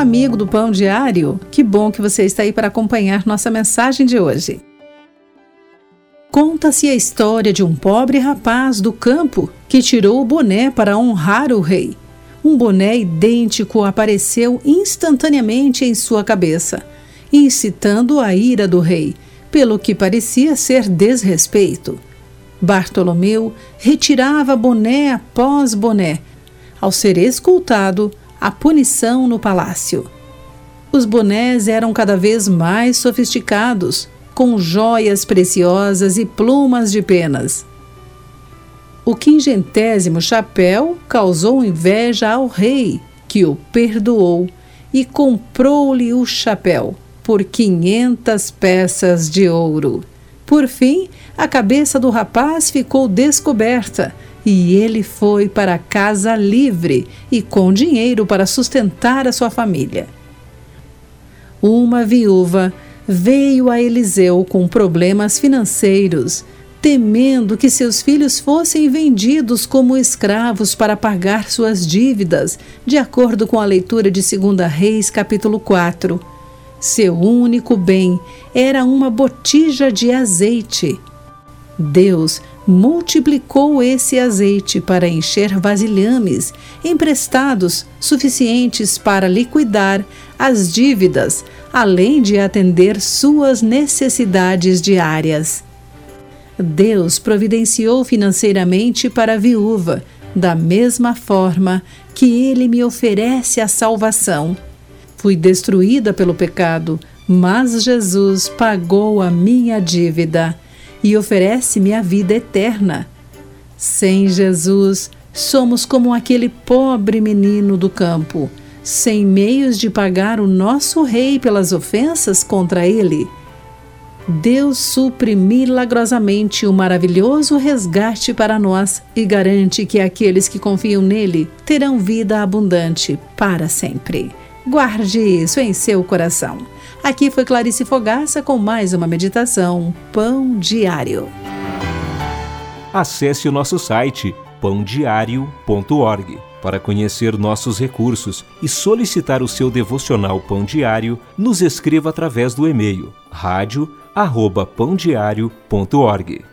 Amigo do Pão Diário. Que bom que você está aí para acompanhar nossa mensagem de hoje. Conta-se a história de um pobre rapaz do campo que tirou o boné para honrar o rei. Um boné idêntico apareceu instantaneamente em sua cabeça, incitando a ira do rei, pelo que parecia ser desrespeito. Bartolomeu retirava boné após boné. Ao ser escultado, a punição no palácio. Os bonés eram cada vez mais sofisticados, com joias preciosas e plumas de penas. O quingentésimo chapéu causou inveja ao rei, que o perdoou e comprou-lhe o chapéu por quinhentas peças de ouro. Por fim, a cabeça do rapaz ficou descoberta e ele foi para casa livre e com dinheiro para sustentar a sua família. Uma viúva veio a Eliseu com problemas financeiros, temendo que seus filhos fossem vendidos como escravos para pagar suas dívidas, de acordo com a leitura de 2 Reis, capítulo 4. Seu único bem era uma botija de azeite. Deus multiplicou esse azeite para encher vasilhames emprestados suficientes para liquidar as dívidas, além de atender suas necessidades diárias. Deus providenciou financeiramente para a viúva, da mesma forma que ele me oferece a salvação. Fui destruída pelo pecado, mas Jesus pagou a minha dívida e oferece-me a vida eterna. Sem Jesus, somos como aquele pobre menino do campo, sem meios de pagar o nosso rei pelas ofensas contra ele. Deus supre milagrosamente o maravilhoso resgate para nós e garante que aqueles que confiam nele terão vida abundante para sempre. Guarde isso em seu coração. Aqui foi Clarice Fogaça com mais uma meditação Pão Diário. Acesse o nosso site pãodiario.org para conhecer nossos recursos e solicitar o seu devocional Pão Diário. Nos escreva através do e-mail rádio@pãodiario.org.